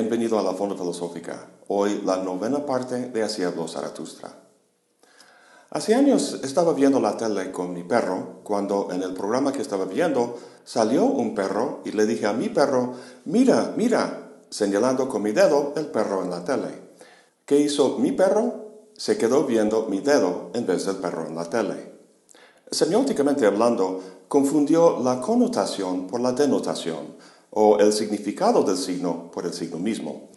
bienvenido a la Fonda Filosófica. Hoy la novena parte de Así habló Zaratustra. Hace años estaba viendo la tele con mi perro cuando en el programa que estaba viendo salió un perro y le dije a mi perro, mira, mira, señalando con mi dedo el perro en la tele. ¿Qué hizo mi perro? Se quedó viendo mi dedo en vez del perro en la tele. Semióticamente hablando, confundió la connotación por la denotación o el significado del signo por el signo mismo.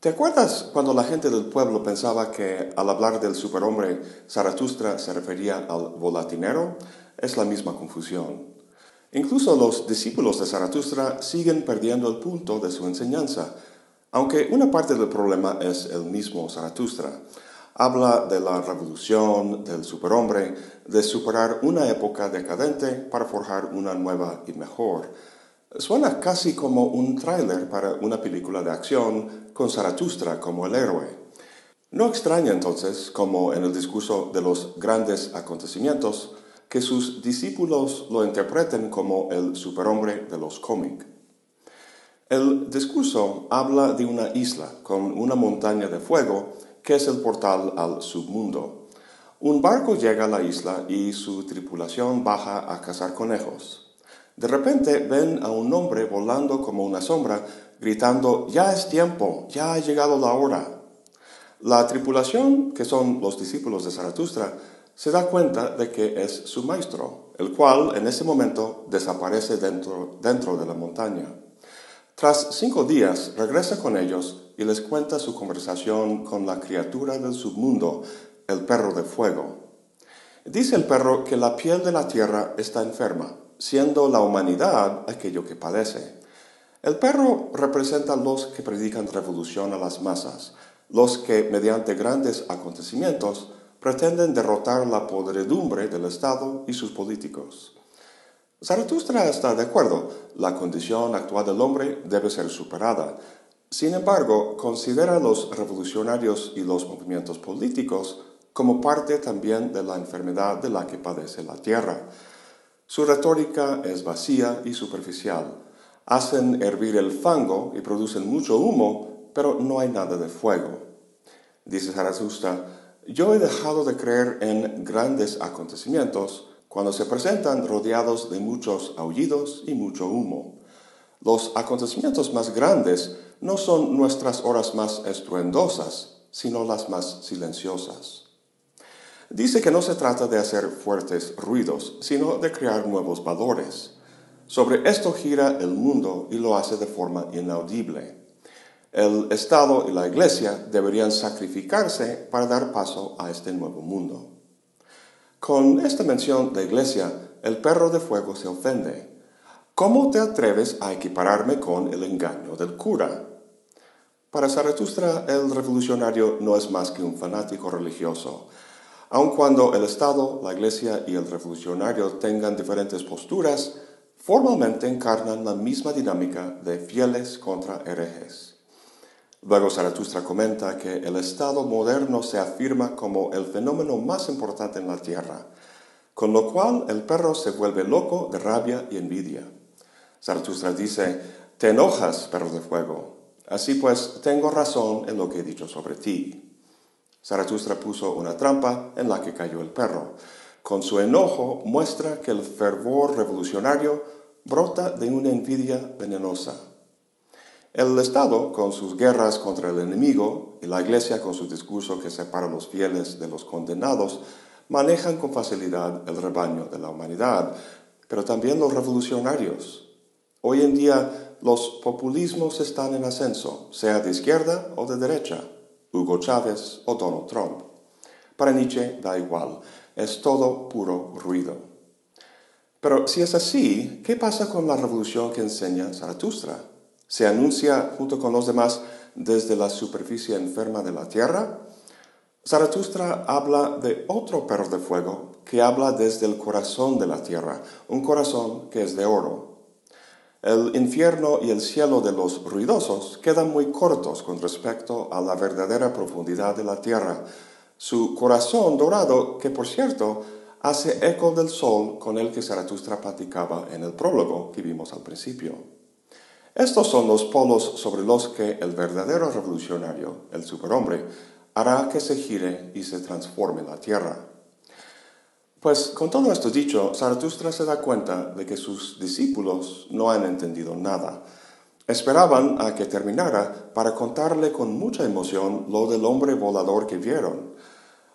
¿Te acuerdas cuando la gente del pueblo pensaba que al hablar del superhombre Zaratustra se refería al volatinero? Es la misma confusión. Incluso los discípulos de Zaratustra siguen perdiendo el punto de su enseñanza, aunque una parte del problema es el mismo Zaratustra. Habla de la revolución, del superhombre, de superar una época decadente para forjar una nueva y mejor. Suena casi como un tráiler para una película de acción con Zaratustra como el héroe. No extraña entonces, como en el discurso de los grandes acontecimientos, que sus discípulos lo interpreten como el superhombre de los cómics. El discurso habla de una isla con una montaña de fuego que es el portal al submundo. Un barco llega a la isla y su tripulación baja a cazar conejos. De repente ven a un hombre volando como una sombra, gritando, ya es tiempo, ya ha llegado la hora. La tripulación, que son los discípulos de Zaratustra, se da cuenta de que es su maestro, el cual en ese momento desaparece dentro, dentro de la montaña. Tras cinco días regresa con ellos y les cuenta su conversación con la criatura del submundo, el perro de fuego. Dice el perro que la piel de la tierra está enferma siendo la humanidad aquello que padece. El perro representa a los que predican revolución a las masas, los que, mediante grandes acontecimientos, pretenden derrotar la podredumbre del Estado y sus políticos. Zaratustra está de acuerdo, la condición actual del hombre debe ser superada. Sin embargo, considera a los revolucionarios y los movimientos políticos como parte también de la enfermedad de la que padece la Tierra. Su retórica es vacía y superficial. Hacen hervir el fango y producen mucho humo, pero no hay nada de fuego. Dice Zaratustra, yo he dejado de creer en grandes acontecimientos cuando se presentan rodeados de muchos aullidos y mucho humo. Los acontecimientos más grandes no son nuestras horas más estruendosas, sino las más silenciosas. Dice que no se trata de hacer fuertes ruidos, sino de crear nuevos valores. Sobre esto gira el mundo y lo hace de forma inaudible. El Estado y la Iglesia deberían sacrificarse para dar paso a este nuevo mundo. Con esta mención de Iglesia, el perro de fuego se ofende. ¿Cómo te atreves a equipararme con el engaño del cura? Para Zaratustra, el revolucionario no es más que un fanático religioso Aun cuando el Estado, la Iglesia y el revolucionario tengan diferentes posturas, formalmente encarnan la misma dinámica de fieles contra herejes. Luego Zaratustra comenta que el Estado moderno se afirma como el fenómeno más importante en la Tierra, con lo cual el perro se vuelve loco de rabia y envidia. Zaratustra dice, te enojas, perro de fuego, así pues tengo razón en lo que he dicho sobre ti. Zaratustra puso una trampa en la que cayó el perro. Con su enojo muestra que el fervor revolucionario brota de una envidia venenosa. El Estado, con sus guerras contra el enemigo, y la Iglesia, con su discurso que separa a los fieles de los condenados, manejan con facilidad el rebaño de la humanidad, pero también los revolucionarios. Hoy en día los populismos están en ascenso, sea de izquierda o de derecha. Hugo Chávez o Donald Trump. Para Nietzsche da igual, es todo puro ruido. Pero si es así, ¿qué pasa con la revolución que enseña Zaratustra? ¿Se anuncia junto con los demás desde la superficie enferma de la tierra? Zaratustra habla de otro perro de fuego que habla desde el corazón de la tierra, un corazón que es de oro, el infierno y el cielo de los ruidosos quedan muy cortos con respecto a la verdadera profundidad de la tierra. Su corazón dorado, que por cierto hace eco del sol con el que Zaratustra platicaba en el prólogo que vimos al principio. Estos son los polos sobre los que el verdadero revolucionario, el superhombre, hará que se gire y se transforme la tierra. Pues con todo esto dicho, Zaratustra se da cuenta de que sus discípulos no han entendido nada. Esperaban a que terminara para contarle con mucha emoción lo del hombre volador que vieron.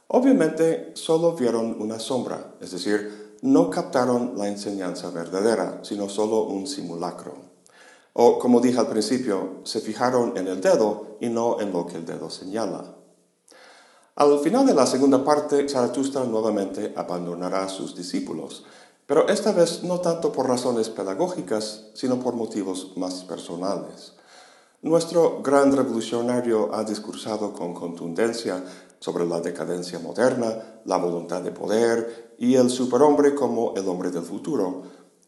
Obviamente solo vieron una sombra, es decir, no captaron la enseñanza verdadera, sino solo un simulacro. O, como dije al principio, se fijaron en el dedo y no en lo que el dedo señala. Al final de la segunda parte, Zaratustra nuevamente abandonará a sus discípulos, pero esta vez no tanto por razones pedagógicas, sino por motivos más personales. Nuestro gran revolucionario ha discursado con contundencia sobre la decadencia moderna, la voluntad de poder y el superhombre como el hombre del futuro,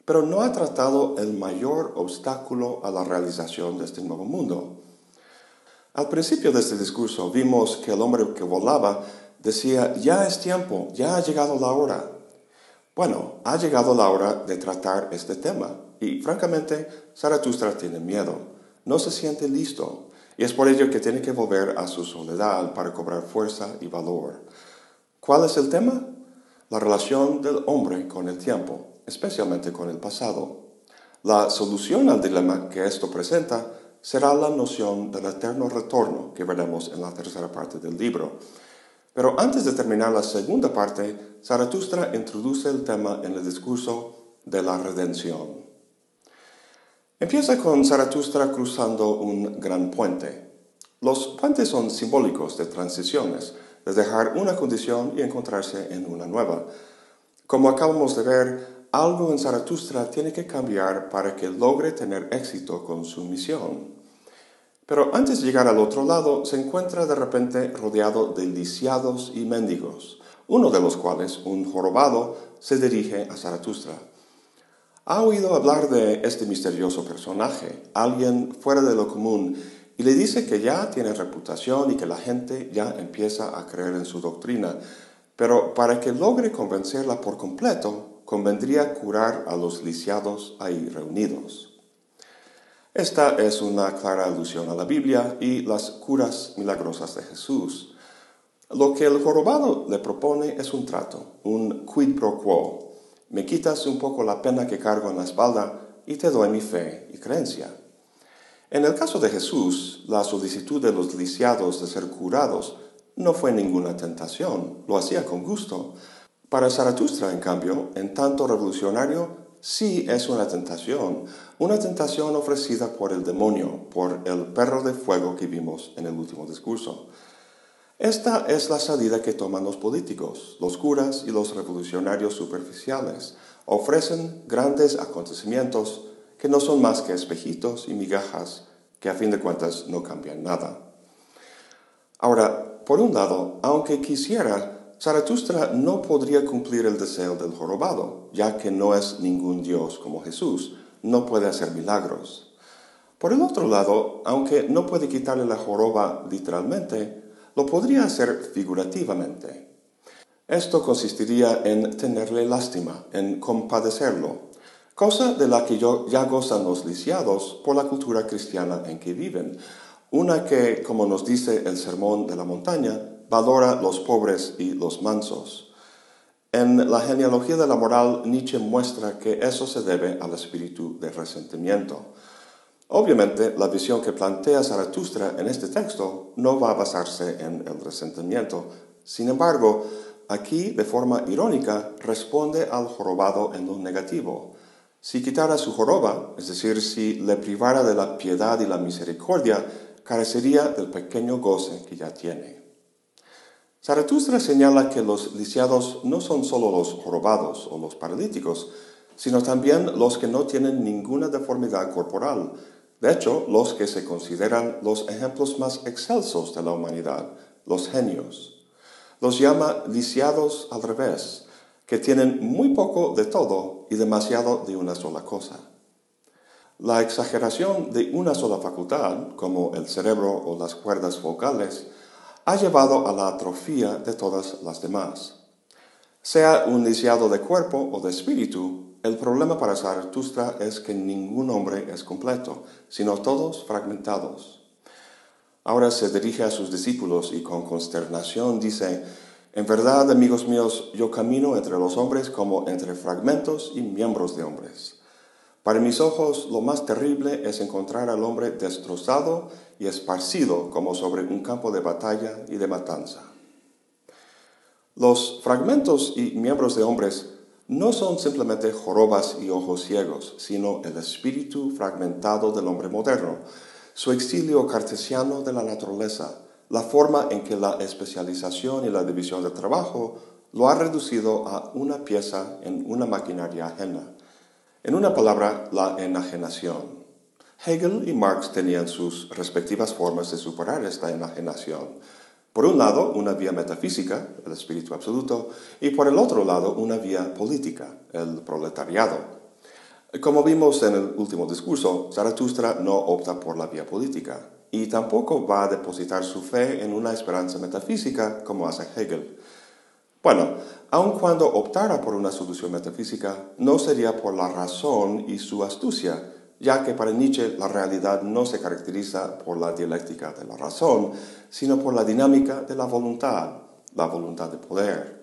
pero no ha tratado el mayor obstáculo a la realización de este nuevo mundo, al principio de este discurso vimos que el hombre que volaba decía, ya es tiempo, ya ha llegado la hora. Bueno, ha llegado la hora de tratar este tema y francamente Zaratustra tiene miedo, no se siente listo y es por ello que tiene que volver a su soledad para cobrar fuerza y valor. ¿Cuál es el tema? La relación del hombre con el tiempo, especialmente con el pasado. La solución al dilema que esto presenta será la noción del eterno retorno que veremos en la tercera parte del libro. Pero antes de terminar la segunda parte, Zaratustra introduce el tema en el discurso de la redención. Empieza con Zaratustra cruzando un gran puente. Los puentes son simbólicos de transiciones, de dejar una condición y encontrarse en una nueva. Como acabamos de ver, algo en Zaratustra tiene que cambiar para que logre tener éxito con su misión. Pero antes de llegar al otro lado, se encuentra de repente rodeado de lisiados y mendigos, uno de los cuales, un jorobado, se dirige a Zaratustra. Ha oído hablar de este misterioso personaje, alguien fuera de lo común, y le dice que ya tiene reputación y que la gente ya empieza a creer en su doctrina, pero para que logre convencerla por completo, convendría curar a los lisiados ahí reunidos. Esta es una clara alusión a la Biblia y las curas milagrosas de Jesús. Lo que el jorobado le propone es un trato, un quid pro quo. Me quitas un poco la pena que cargo en la espalda y te doy mi fe y creencia. En el caso de Jesús, la solicitud de los lisiados de ser curados no fue ninguna tentación, lo hacía con gusto, para Zaratustra, en cambio, en tanto revolucionario, sí es una tentación, una tentación ofrecida por el demonio, por el perro de fuego que vimos en el último discurso. Esta es la salida que toman los políticos, los curas y los revolucionarios superficiales. Ofrecen grandes acontecimientos que no son más que espejitos y migajas que a fin de cuentas no cambian nada. Ahora, por un lado, aunque quisiera Zaratustra no podría cumplir el deseo del jorobado, ya que no es ningún Dios como Jesús, no puede hacer milagros. Por el otro lado, aunque no puede quitarle la joroba literalmente, lo podría hacer figurativamente. Esto consistiría en tenerle lástima, en compadecerlo, cosa de la que ya gozan los lisiados por la cultura cristiana en que viven, una que, como nos dice el Sermón de la Montaña, valora los pobres y los mansos. En la genealogía de la moral, Nietzsche muestra que eso se debe al espíritu de resentimiento. Obviamente, la visión que plantea Zaratustra en este texto no va a basarse en el resentimiento. Sin embargo, aquí, de forma irónica, responde al jorobado en lo negativo. Si quitara su joroba, es decir, si le privara de la piedad y la misericordia, carecería del pequeño goce que ya tiene. Zaratustra señala que los lisiados no son solo los jorobados o los paralíticos, sino también los que no tienen ninguna deformidad corporal, de hecho, los que se consideran los ejemplos más excelsos de la humanidad, los genios. Los llama lisiados al revés, que tienen muy poco de todo y demasiado de una sola cosa. La exageración de una sola facultad, como el cerebro o las cuerdas vocales, ha llevado a la atrofia de todas las demás. Sea un lisiado de cuerpo o de espíritu, el problema para Zaratustra es que ningún hombre es completo, sino todos fragmentados. Ahora se dirige a sus discípulos y con consternación dice, en verdad, amigos míos, yo camino entre los hombres como entre fragmentos y miembros de hombres. Para mis ojos, lo más terrible es encontrar al hombre destrozado y esparcido como sobre un campo de batalla y de matanza. Los fragmentos y miembros de hombres no son simplemente jorobas y ojos ciegos, sino el espíritu fragmentado del hombre moderno, su exilio cartesiano de la naturaleza, la forma en que la especialización y la división de trabajo lo ha reducido a una pieza en una maquinaria ajena. En una palabra, la enajenación. Hegel y Marx tenían sus respectivas formas de superar esta enajenación. Por un lado, una vía metafísica, el espíritu absoluto, y por el otro lado, una vía política, el proletariado. Como vimos en el último discurso, Zaratustra no opta por la vía política y tampoco va a depositar su fe en una esperanza metafísica como hace Hegel. Bueno, aun cuando optara por una solución metafísica, no sería por la razón y su astucia, ya que para Nietzsche la realidad no se caracteriza por la dialéctica de la razón, sino por la dinámica de la voluntad, la voluntad de poder.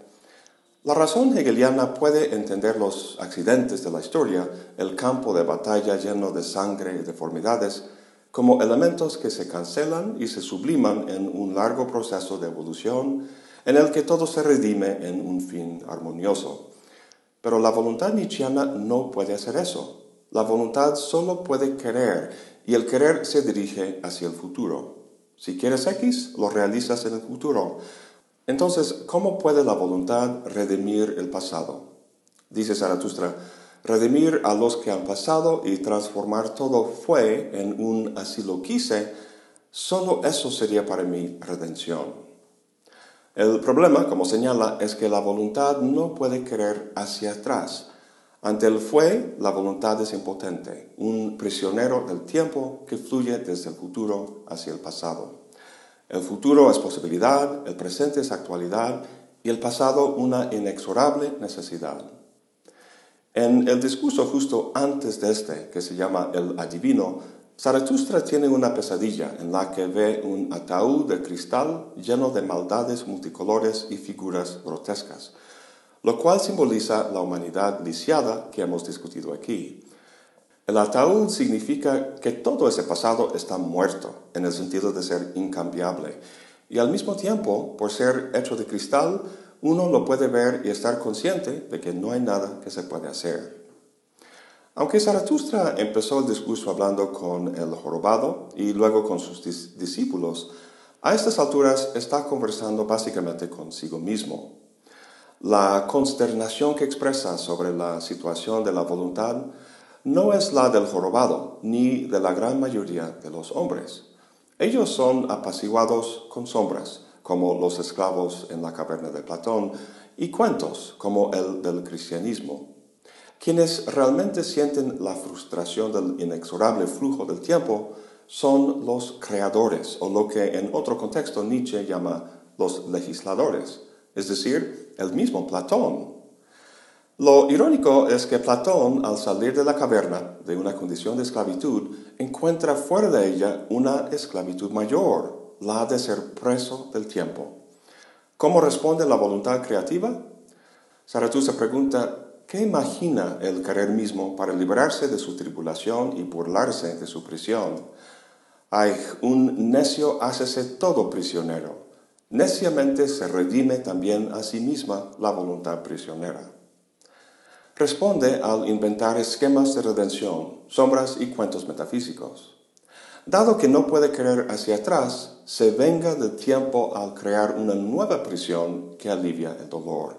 La razón hegeliana puede entender los accidentes de la historia, el campo de batalla lleno de sangre y deformidades, como elementos que se cancelan y se subliman en un largo proceso de evolución en el que todo se redime en un fin armonioso. Pero la voluntad nietzscheana no puede hacer eso. La voluntad solo puede querer y el querer se dirige hacia el futuro. Si quieres X, lo realizas en el futuro. Entonces, ¿cómo puede la voluntad redimir el pasado? Dice Zaratustra, redimir a los que han pasado y transformar todo fue en un así lo quise, solo eso sería para mí redención. El problema, como señala, es que la voluntad no puede querer hacia atrás. Ante el fue, la voluntad es impotente, un prisionero del tiempo que fluye desde el futuro hacia el pasado. El futuro es posibilidad, el presente es actualidad y el pasado una inexorable necesidad. En el discurso justo antes de este, que se llama el adivino, Zaratustra tiene una pesadilla en la que ve un ataúd de cristal lleno de maldades multicolores y figuras grotescas lo cual simboliza la humanidad lisiada que hemos discutido aquí. El ataúd significa que todo ese pasado está muerto, en el sentido de ser incambiable, y al mismo tiempo, por ser hecho de cristal, uno lo puede ver y estar consciente de que no hay nada que se puede hacer. Aunque Zaratustra empezó el discurso hablando con el jorobado y luego con sus discípulos, a estas alturas está conversando básicamente consigo mismo. La consternación que expresa sobre la situación de la voluntad no es la del jorobado ni de la gran mayoría de los hombres. Ellos son apaciguados con sombras, como los esclavos en la caverna de Platón, y cuentos, como el del cristianismo. Quienes realmente sienten la frustración del inexorable flujo del tiempo son los creadores, o lo que en otro contexto Nietzsche llama los legisladores es decir, el mismo Platón. Lo irónico es que Platón, al salir de la caverna de una condición de esclavitud, encuentra fuera de ella una esclavitud mayor, la de ser preso del tiempo. ¿Cómo responde la voluntad creativa? Zaratustra pregunta, ¿qué imagina el querer mismo para liberarse de su tribulación y burlarse de su prisión? Ay, un necio hácese todo prisionero. Neciamente se redime también a sí misma la voluntad prisionera. Responde al inventar esquemas de redención, sombras y cuentos metafísicos. Dado que no puede querer hacia atrás, se venga del tiempo al crear una nueva prisión que alivia el dolor.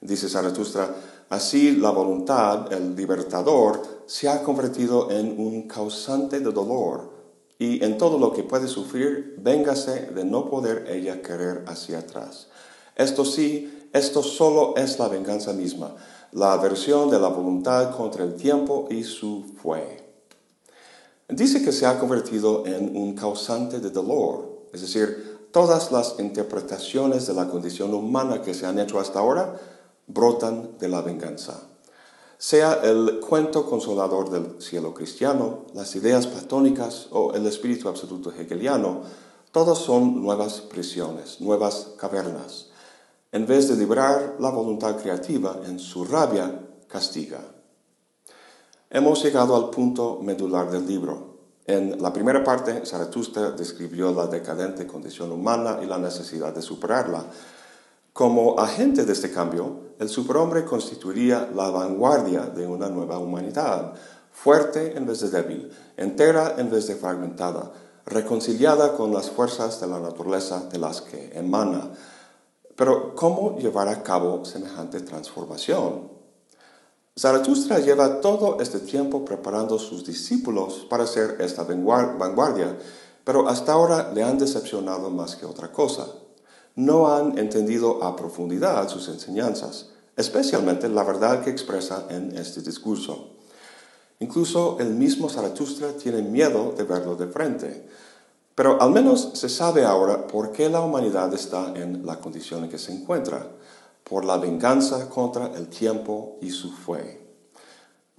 Dice Zaratustra, así la voluntad, el libertador, se ha convertido en un causante de dolor y en todo lo que puede sufrir, véngase de no poder ella querer hacia atrás. Esto sí, esto solo es la venganza misma, la aversión de la voluntad contra el tiempo y su fue. Dice que se ha convertido en un causante de dolor, es decir, todas las interpretaciones de la condición humana que se han hecho hasta ahora brotan de la venganza. sea el cuento consolador del cielo cristiano, las ideas platónicas o el espíritu absoluto hegeliano, todos son nuevas prisiones, nuevas cavernas. En vez de librar la voluntad creativa en su rabia, castiga. Hemos llegado al punto medular del libro. En la primera parte, Zaratustra describió la decadente condición humana y la necesidad de superarla. Como agente de este cambio, el superhombre constituiría la vanguardia de una nueva humanidad, fuerte en vez de débil, entera en vez de fragmentada, reconciliada con las fuerzas de la naturaleza de las que emana. Pero, ¿cómo llevar a cabo semejante transformación? Zaratustra lleva todo este tiempo preparando a sus discípulos para ser esta vanguardia, pero hasta ahora le han decepcionado más que otra cosa. No han entendido a profundidad sus enseñanzas, especialmente la verdad que expresa en este discurso. Incluso el mismo Zaratustra tiene miedo de verlo de frente. Pero al menos se sabe ahora por qué la humanidad está en la condición en que se encuentra por la venganza contra el tiempo y su fe.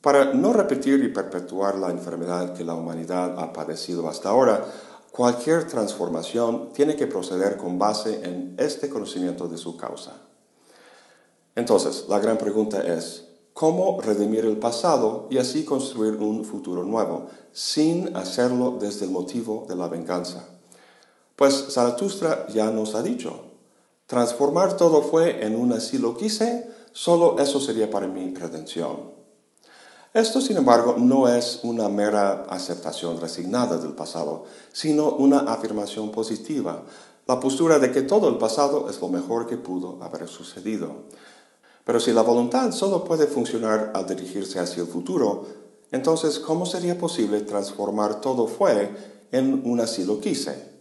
Para no repetir y perpetuar la enfermedad que la humanidad ha padecido hasta ahora, cualquier transformación tiene que proceder con base en este conocimiento de su causa. Entonces, la gran pregunta es, ¿cómo redimir el pasado y así construir un futuro nuevo, sin hacerlo desde el motivo de la venganza? Pues Zaratustra ya nos ha dicho, Transformar todo fue en un así lo quise, solo eso sería para mi redención. Esto, sin embargo, no es una mera aceptación resignada del pasado, sino una afirmación positiva, la postura de que todo el pasado es lo mejor que pudo haber sucedido. Pero si la voluntad solo puede funcionar al dirigirse hacia el futuro, entonces, ¿cómo sería posible transformar todo fue en un así lo quise?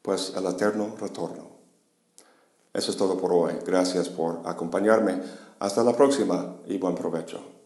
Pues el eterno retorno. Eso es todo por hoy. Gracias por acompañarme. Hasta la próxima y buen provecho.